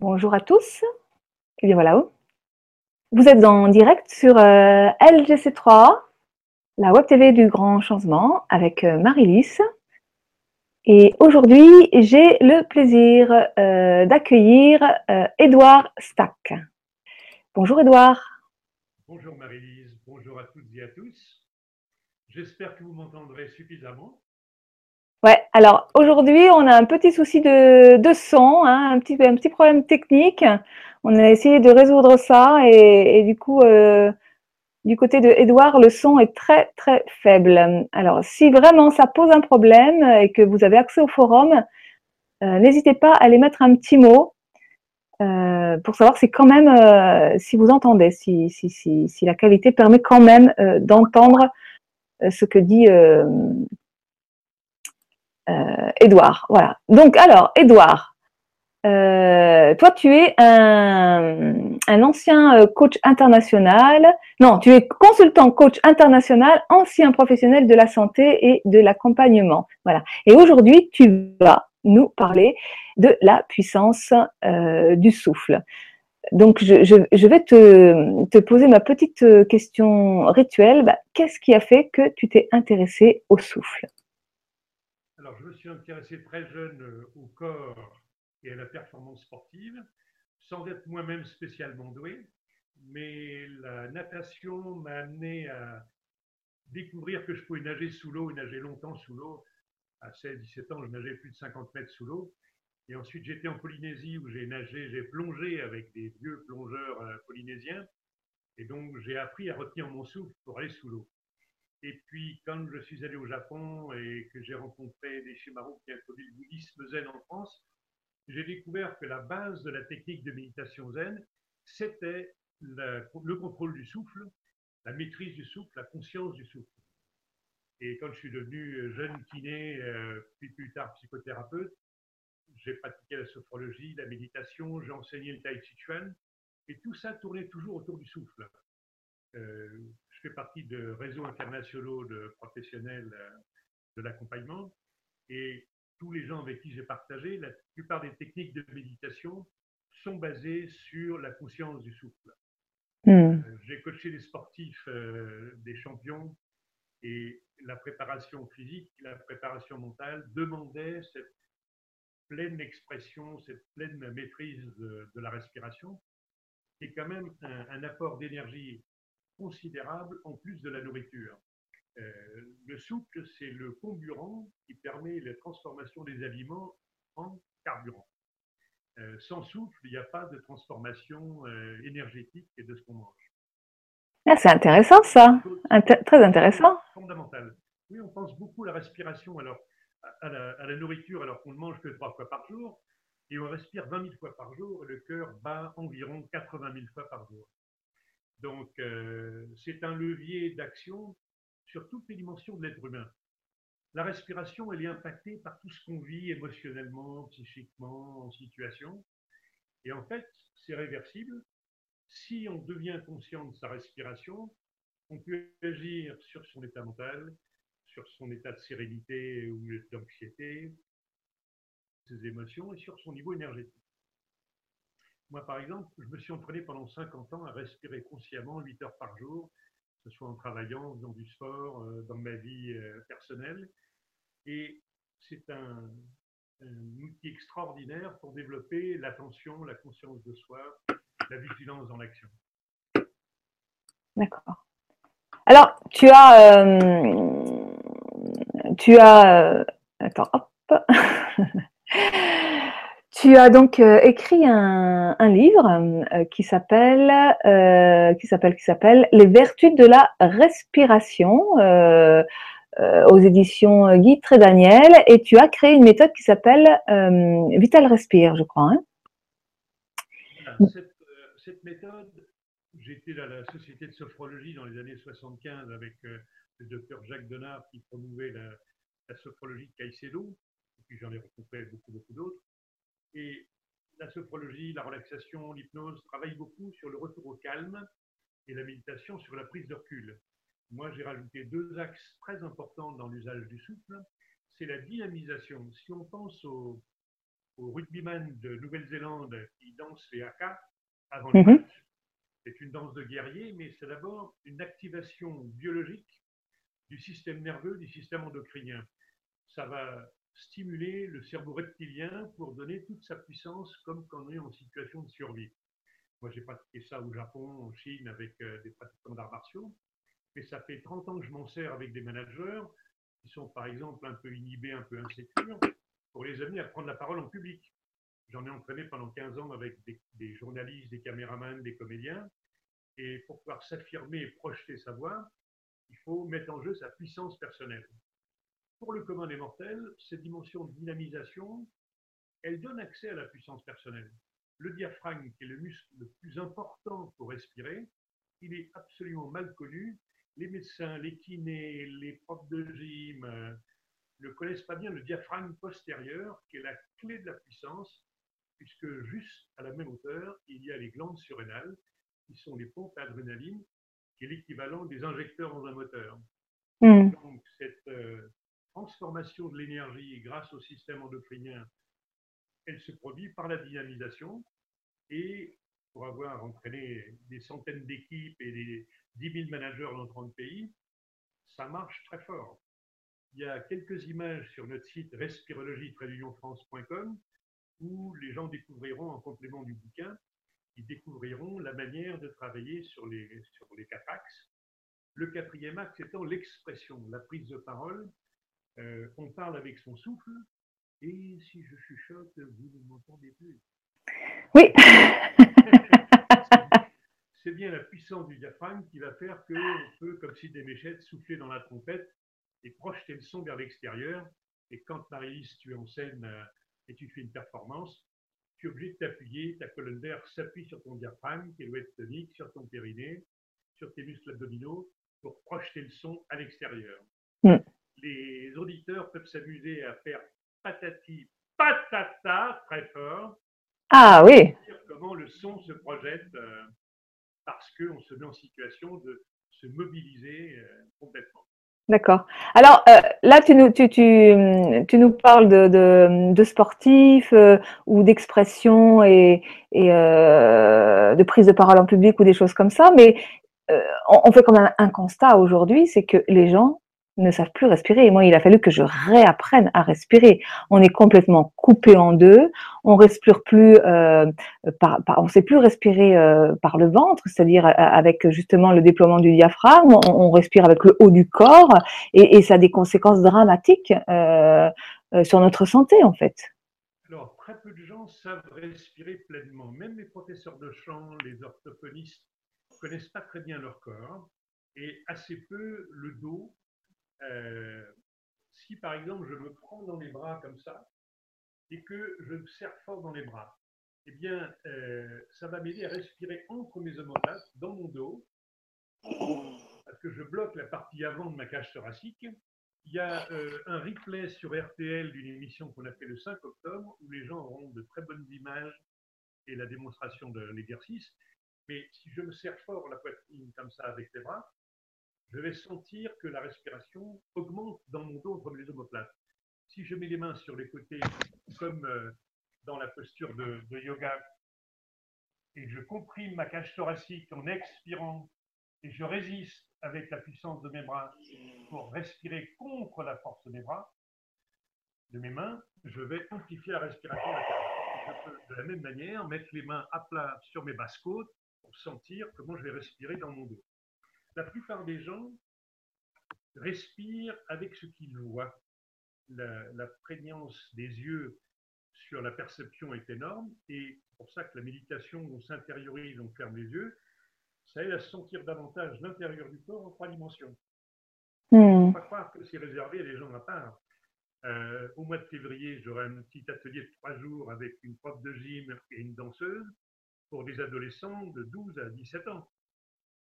Bonjour à tous. Et bien voilà. Vous êtes en direct sur euh, LGC3, la web TV du Grand Changement, avec euh, Marie-Lys. Et aujourd'hui, j'ai le plaisir euh, d'accueillir Édouard Stack. Bonjour Édouard. Bonjour Marie-Lise, bonjour à toutes et à tous. J'espère que vous m'entendrez suffisamment. Ouais, alors aujourd'hui, on a un petit souci de, de son, hein, un, petit, un petit problème technique. On a essayé de résoudre ça et, et du coup, euh, du côté de Edouard, le son est très très faible. Alors, si vraiment ça pose un problème et que vous avez accès au forum, euh, n'hésitez pas à aller mettre un petit mot euh, pour savoir si quand même, euh, si vous entendez, si, si, si, si, la qualité permet quand même euh, d'entendre euh, ce que dit euh, Edouard. Voilà. Donc, alors, Edouard, euh, toi, tu es un, ancien euh, coach international. Non, tu es consultant coach international, ancien professionnel de la santé et de l'accompagnement. Voilà. Et aujourd'hui, tu vas nous parler de la puissance euh, du souffle. Donc, je, vais te, te, poser ma petite question rituelle. Bah, Qu'est-ce qui a fait que tu t'es intéressé au souffle? Alors, je me suis intéressé très jeune euh, au corps et à la performance sportive, sans être moi-même spécialement doué, mais la natation m'a amené à découvrir que je pouvais nager sous l'eau et nager longtemps sous l'eau. À 16-17 ans, je nageais plus de 50 mètres sous l'eau. Et ensuite, j'étais en Polynésie où j'ai nagé, j'ai plongé avec des vieux plongeurs euh, polynésiens. Et donc, j'ai appris à retenir mon souffle pour aller sous l'eau. Et puis, quand je suis allé au Japon et que j'ai rencontré des Shimaru qui a introduit le bouddhisme zen en France, j'ai découvert que la base de la technique de méditation zen, c'était le contrôle du souffle, la maîtrise du souffle, la conscience du souffle. Et quand je suis devenu jeune kiné, euh, puis plus tard psychothérapeute, j'ai pratiqué la sophrologie, la méditation, j'ai enseigné le tai chi chuan, et tout ça tournait toujours autour du souffle. Euh, je fais partie de réseaux internationaux de professionnels euh, de l'accompagnement et tous les gens avec qui j'ai partagé, la plupart des techniques de méditation sont basées sur la conscience du souffle. Mm. J'ai coaché des sportifs, euh, des champions, et la préparation physique, la préparation mentale demandait cette pleine expression, cette pleine maîtrise de, de la respiration, et quand même un, un apport d'énergie considérable en plus de la nourriture. Euh, le souple, c'est le comburant qui permet la transformation des aliments en carburant. Euh, sans souffle, il n'y a pas de transformation euh, énergétique de ce qu'on mange. Ah, c'est intéressant ça, très intéressant. Fondamental. Oui, on pense beaucoup à la respiration, alors à la, à la nourriture, alors qu'on ne mange que trois fois par jour, et on respire 20 000 fois par jour, et le cœur bat environ 80 000 fois par jour. Donc, euh, c'est un levier d'action sur toutes les dimensions de l'être humain. La respiration, elle est impactée par tout ce qu'on vit émotionnellement, psychiquement, en situation. Et en fait, c'est réversible. Si on devient conscient de sa respiration, on peut agir sur son état mental, sur son état de sérénité ou d'anxiété, ses émotions et sur son niveau énergétique. Moi, par exemple, je me suis entraîné pendant 50 ans à respirer consciemment 8 heures par jour, que ce soit en travaillant, faisant du sport, euh, dans ma vie euh, personnelle. Et c'est un, un, outil extraordinaire pour développer l'attention, la conscience de soi, la vigilance dans l'action. D'accord. Alors, tu as... Euh, tu as... attends, hop. Tu as donc euh, écrit un, un livre euh, qui s'appelle euh, qui s'appelle qui s'appelle Les vertus de la respiration aux éditions Guy Trédaniel et tu as créé une méthode qui s'appelle Vital Respire, je crois. Hein cette, cette, méthode, j'étais à la Société de sophrologie dans les années 75 avec le docteur Jacques Denard qui promouvait la, la sophrologie de Caicedo, et puis j'en ai rencontré beaucoup beaucoup d'autres. Et la sophrologie, la relaxation, l'hypnose travaillent beaucoup sur le retour au calme et la méditation sur la prise de recul. Moi, j'ai rajouté deux axes très importants dans l'usage du souffle. C'est la dynamisation. Si on pense au, aux rugbyman de Nouvelle-Zélande qui dansent les haka avant le Mhm. match. C'est une danse de guerrier, mais c'est d'abord une activation biologique du système nerveux, du système endocrinien. Ça va stimuler le cerveau reptilien pour donner toute sa puissance comme quand on est en situation de survie. Moi, j'ai pratiqué ça au Japon, en Chine, avec euh, des pratiquants d'arts martiaux. Mais ça fait 30 ans que je m'en sers avec des managers qui sont, par exemple, un peu inhibés, un peu insécures, pour les amener à prendre la parole en public. J'en ai entraîné pendant 15 ans avec des, des journalistes, des caméramans, des comédiens. Et pour pouvoir s'affirmer et projeter sa voix, il faut mettre en jeu sa puissance personnelle. Pour le commun des mortels, cette dimension de dynamisation, elle donne accès à la puissance personnelle. Le diaphragme, qui est le muscle le plus important pour respirer, il est absolument mal connu. Les médecins, les kinés, les profs de gym euh, ne connaissent pas bien le diaphragme postérieur, qui est la clé de la puissance, puisque juste à la même hauteur, il y a les glandes surrénales, qui sont les pompes à adrénaline, qui est l'équivalent des injecteurs dans un moteur. Hmm. Donc, cette euh, transformation de l'énergie grâce au système endocrinien, elle se produit par la dynamisation. Et pour avoir entraîné des centaines d'équipes et des 10 000 managers dans 30 pays, ça marche très fort. Il y a quelques images sur notre site respirologie-france.com où les gens découvriront, en complément du bouquin, ils découvriront la manière de travailler sur les, sur les quatre axes. Le quatrième axe étant l'expression, la prise de parole. Euh, on parle avec son souffle, et si je chuchote, vous ne m'entendez plus. Oui. C'est bien la puissance du diaphragme qui va faire qu'on peut, comme si des méchettes, souffler dans la trompette et projeter le son vers l'extérieur. Et quand Marie-Lise, tu es en scène et tu fais une performance, tu es obligé de t'appuyer, ta colonne d'air s'appuie sur ton diaphragme, qui est l'ouest tonique, sur ton périnée, sur tes muscles abdominaux, pour projeter le son à l'extérieur. Mm. Les auditeurs peuvent s'amuser à faire patati patata très fort, Ah oui. dire comment le son se projette euh, parce qu'on se met en situation de se mobiliser euh, complètement. D'accord. Alors euh, là, tu nous, tu, tu, tu nous parles de, de, de sportifs ou d'expression et, et de prise de parole en public ou des choses comme ça, mais on, on fait quand même un constat aujourd'hui, c'est que les gens ne savent plus respirer. Et moi, il a fallu que je réapprenne à respirer. On est complètement coupé en deux. On respire plus, euh, on sait plus respirer euh, par le ventre, c'est-à-dire euh, avec justement le déploiement du diaphragme. On, respire avec le haut du corps, et, ça a des conséquences dramatiques sur notre santé, en fait. Alors, très peu de gens savent respirer pleinement. Même les professeurs de chant, les orthophonistes connaissent pas très bien leur corps et assez peu le dos. Euh, si par exemple je me prends dans les bras comme ça et que je me serre fort dans les bras, eh bien, euh, ça va m'aider à respirer entre mes omoplates, dans mon dos, parce que je bloque la partie avant de ma cage thoracique. Il y a euh, un replay sur RTL d'une émission qu'on a fait le 5 octobre où les gens auront de très bonnes images et la démonstration de l'exercice. Mais si je me serre fort la poitrine comme ça avec les bras, je vais sentir que la respiration augmente dans mon dos entre les omoplates. Si je mets les mains sur les côtés, comme euh, dans la posture de, de yoga, et je comprime ma cage thoracique en expirant, et je résiste avec la puissance de mes bras pour respirer contre la force des bras, de mes mains, je vais amplifier la respiration. Je peux de la même manière mettre les mains à plat sur mes basses côtes pour sentir comment je vais respirer dans mon dos. La plupart des gens respirent avec ce qu'ils voient. La, la, prégnance des yeux sur la perception est énorme et c'est pour ça que la méditation, on s'intériorise, on ferme les yeux, ça aide à sentir davantage l'intérieur du corps en trois dimensions. Ne faut pas croire que c'est réservé à des gens à part. Euh, au mois de février, j'aurai un petit atelier de trois jours avec une prof de gym et une danseuse pour des adolescents de 12 à 17 ans,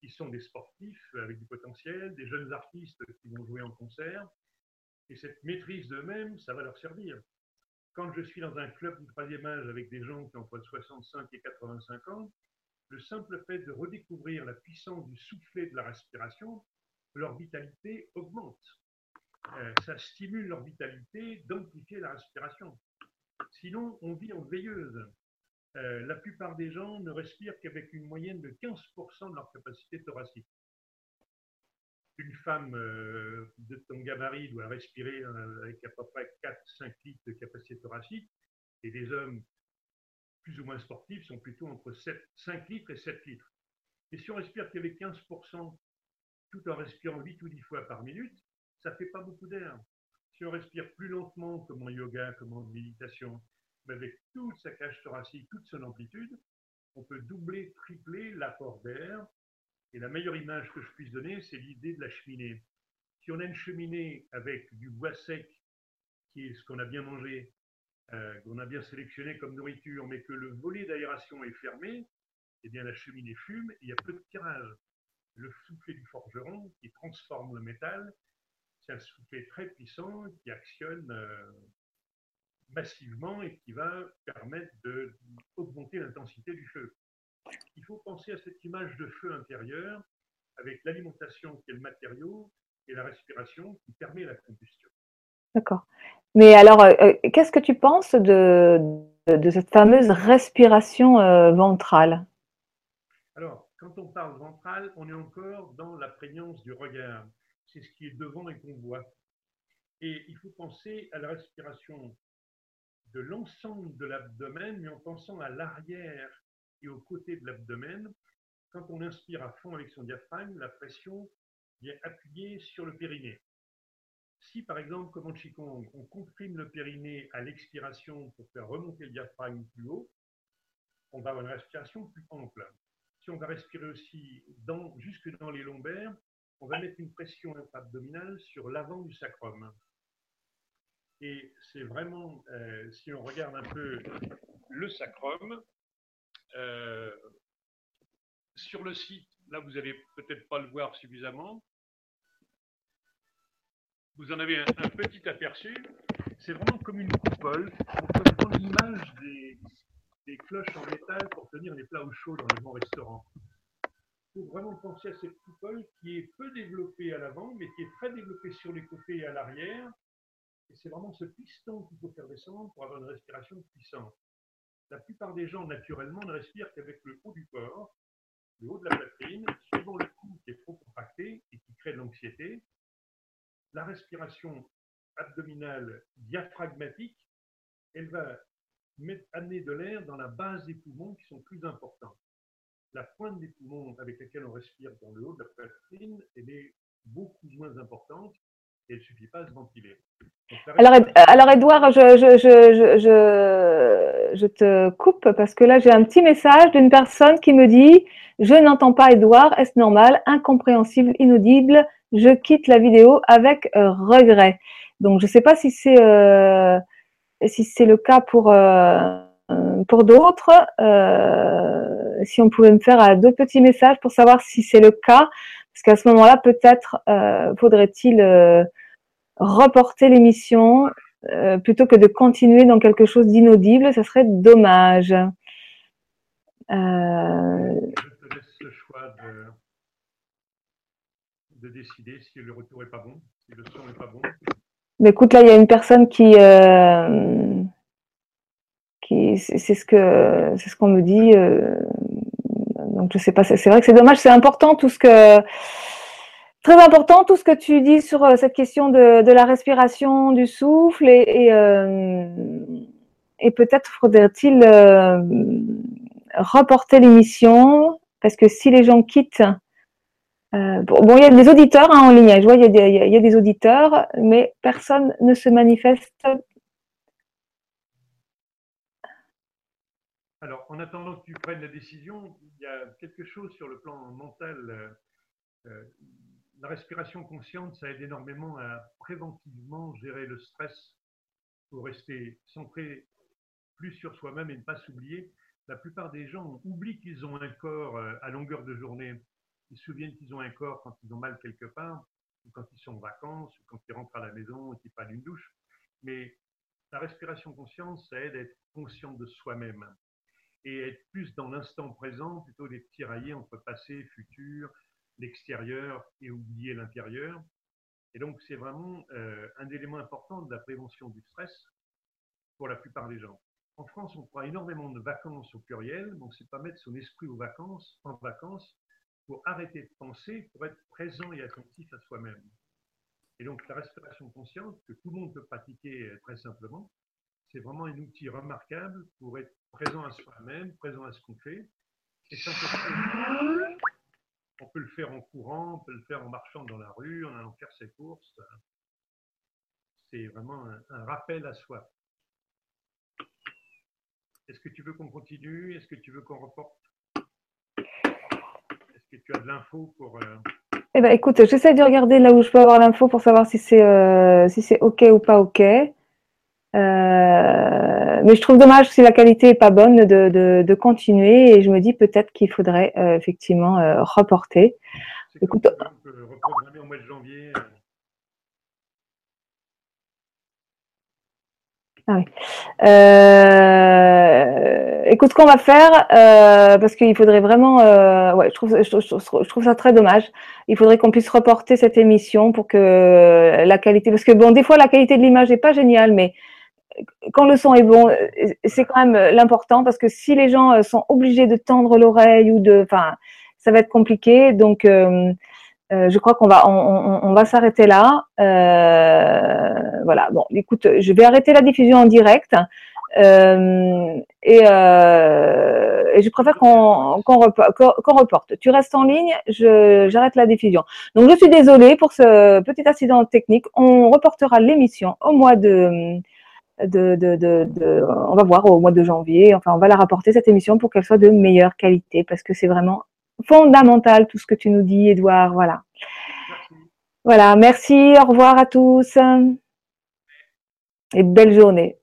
qui sont des sportifs avec du potentiel, des jeunes artistes qui vont jouer en concert. Et cette maîtrise d'eux-mêmes, ça va leur servir. Quand je suis dans un club du troisième âge avec des gens qui ont entre 65 et 85 ans, le simple fait de redécouvrir la puissance du soufflet de la respiration, leur vitalité augmente. Euh, ça stimule leur vitalité d'amplifier la respiration. Sinon, on vit en veilleuse. Euh, la plupart des gens ne respirent qu'avec une moyenne de 15% de leur capacité thoracique. Une femme euh, de ton gabarit doit respirer euh, avec à peu près 4-5 litres de capacité thoracique, et les hommes plus ou moins sportifs sont plutôt entre 7, 5 litres et 7 litres. Et si on respire qu'avec 15%, tout en respirant 8 ou 10 fois par minute, ça ne fait pas beaucoup d'air. Si on respire plus lentement, comme en yoga, comme en méditation, mais avec toute sa cage thoracique, toute son amplitude, on peut doubler, tripler l'apport d'air. Et la meilleure image que je puisse donner, c'est l'idée de la cheminée. Si on a une cheminée avec du bois sec, qui est ce qu'on a bien mangé, euh, qu'on a bien sélectionné comme nourriture, mais que le volet d'aération est fermé, eh bien la cheminée fume et il y a peu de tirage. Le soufflet du forgeron qui transforme le métal, c'est un soufflet très puissant qui actionne euh, massivement et qui va permettre d'augmenter l'intensité du feu. Il faut penser à cette image de feu intérieur avec l'alimentation qui est le matériau et la respiration qui permet la combustion. D'accord. Mais alors, euh, euh, qu'est-ce que tu penses de, de, cette fameuse respiration euh, ventrale? Alors, quand on parle ventrale, on est encore dans la prégnance du regard. C'est ce qui est devant et qu'on voit. Et il faut penser à la respiration de l'ensemble de l'abdomen, mais en pensant à l'arrière et aux côtés de l'abdomen. Quand on inspire à fond avec son diaphragme, la pression vient appuyer sur le périnée. Si par exemple, comme en Qigong, on comprime le périnée à l'expiration pour faire remonter le diaphragme plus haut, on va avoir une respiration plus ample. Si on va respirer aussi dans, jusque dans les lombaires, on va mettre une pression abdominale sur l'avant du sacrum. Et c'est vraiment, euh, si on regarde un peu le sacrum, euh, sur le site, là vous n'allez peut-être pas le voir suffisamment, vous en avez un, petit aperçu, c'est vraiment comme une coupole, on peut prendre l'image des, cloches en métal pour tenir les plats au chaud dans les bons restaurants. Il faut vraiment penser à cette coupole qui est peu développée à l'avant, mais qui est très développée sur les côtés et à l'arrière, et c'est vraiment ce piston qu'il faut faire descendre pour avoir une respiration puissante. La plupart des gens, naturellement, ne respirent qu'avec le haut du corps, le haut de la poitrine, suivant le cou qui est trop contracté et qui crée de l'anxiété. La respiration abdominale diaphragmatique, elle va amener de l'air dans la base des poumons qui sont plus importants. La pointe des poumons avec laquelle on respire dans le haut de la poitrine, elle est beaucoup moins importante et il ne suffit pas de ventiler. Alors, alors Edouard, je, je, je, je, je te coupe parce que là, j'ai un petit message d'une personne qui me dit Je n'entends pas Edouard, est-ce normal Incompréhensible, inaudible, je quitte la vidéo avec euh, regret. Donc, je ne sais pas si c'est euh, si c'est le cas pour, euh, pour d'autres. Euh, si on pouvait me faire deux petits messages pour savoir si c'est le cas. Parce qu'à ce moment-là, peut-être faudrait-il reporter l'émission euh, plutôt que de continuer dans quelque chose d'inaudible, ça serait dommage. Euh... Je te laisse le choix de, de, décider si le retour n'est pas bon, si le son n'est pas bon. Mais écoute, là, il y a une personne qui, euh, qui c'est ce que c'est ce qu'on me dit. Euh, donc je sais pas. C'est vrai que c'est dommage. C'est important tout ce que Très important tout ce que tu dis sur euh, cette question de, la respiration, du souffle et, euh, peut-être faudrait-il euh, reporter l'émission parce que si les gens quittent, bon, il y a des auditeurs hein, en ligne, je vois il y, a des, auditeurs, mais personne ne se manifeste. Alors, en attendant que tu prennes la décision, il y a quelque chose sur le plan mental la respiration consciente, ça aide énormément à préventivement gérer le stress pour rester centré plus sur soi-même et ne pas s'oublier. La plupart des gens oublient qu'ils ont un corps euh, à longueur de journée. Ils se souviennent qu'ils ont un corps quand ils ont mal quelque part, ou quand ils sont en vacances, ou quand ils rentrent à la maison et qu'ils prennent une douche. Mais la respiration consciente, ça aide à être conscient de soi-même et être plus dans l'instant présent plutôt d'être tiraillé entre passé, futur, l'extérieur et oublier l'intérieur. Et donc, c'est vraiment euh, un élément important de la prévention du stress. pour la plupart des gens. En France, on prend énormément de vacances au pluriel, ne sait pas mettre son esprit aux vacances, en vacances pour arrêter de penser, pour être présent et attentif à soi-même. Et donc la respiration consciente, que tout le monde peut pratiquer très simplement, c'est vraiment un outil remarquable pour être présent à soi-même, présent à ce qu'on fait. Et on peut le faire en courant, on peut le faire en marchant dans la rue, en allant faire ses courses. C'est vraiment un rappel à soi. Est-ce que tu veux qu'on continue? Est-ce que tu veux qu'on reporte? Est-ce que tu as de l'info pour... Euh, eh ben, écoute, j'essaie de regarder là où je peux avoir l'info pour savoir si c'est euh, si c'est OK ou pas OK. Euh, mais je trouve dommage si la qualité est pas bonne de, de, continuer et je me dis peut-être qu'il faudrait effectivement reporter. Écoute, reprogrammer au mois de janvier. Ah oui. Euh, écoute, ce qu'on va faire, euh, parce qu'il faudrait vraiment, euh, ouais, je trouve, je, trouve ça très dommage. Il faudrait qu'on puisse reporter cette émission pour que la qualité, parce que bon, des fois la qualité de l'image n'est pas géniale, mais quand le son est bon, c'est quand même l'important parce que si les gens sont obligés de tendre l'oreille ou de, enfin, ça va être compliqué. Donc, euh, je crois qu'on va on, va s'arrêter là. Euh, voilà. Bon, écoute, je vais arrêter la diffusion en direct. Euh, et, euh, je préfère qu'on qu'on reporte. Tu restes en ligne, j'arrête la diffusion. Donc je suis désolée pour ce petit accident technique. On reportera l'émission au mois de, de, de, de, on va voir au mois de janvier. Enfin, on va la rapporter cette émission pour qu'elle soit de meilleure qualité parce que c'est vraiment fondamental tout ce que tu nous dis, Edouard. Voilà. Voilà, merci, au revoir à tous et belle journée.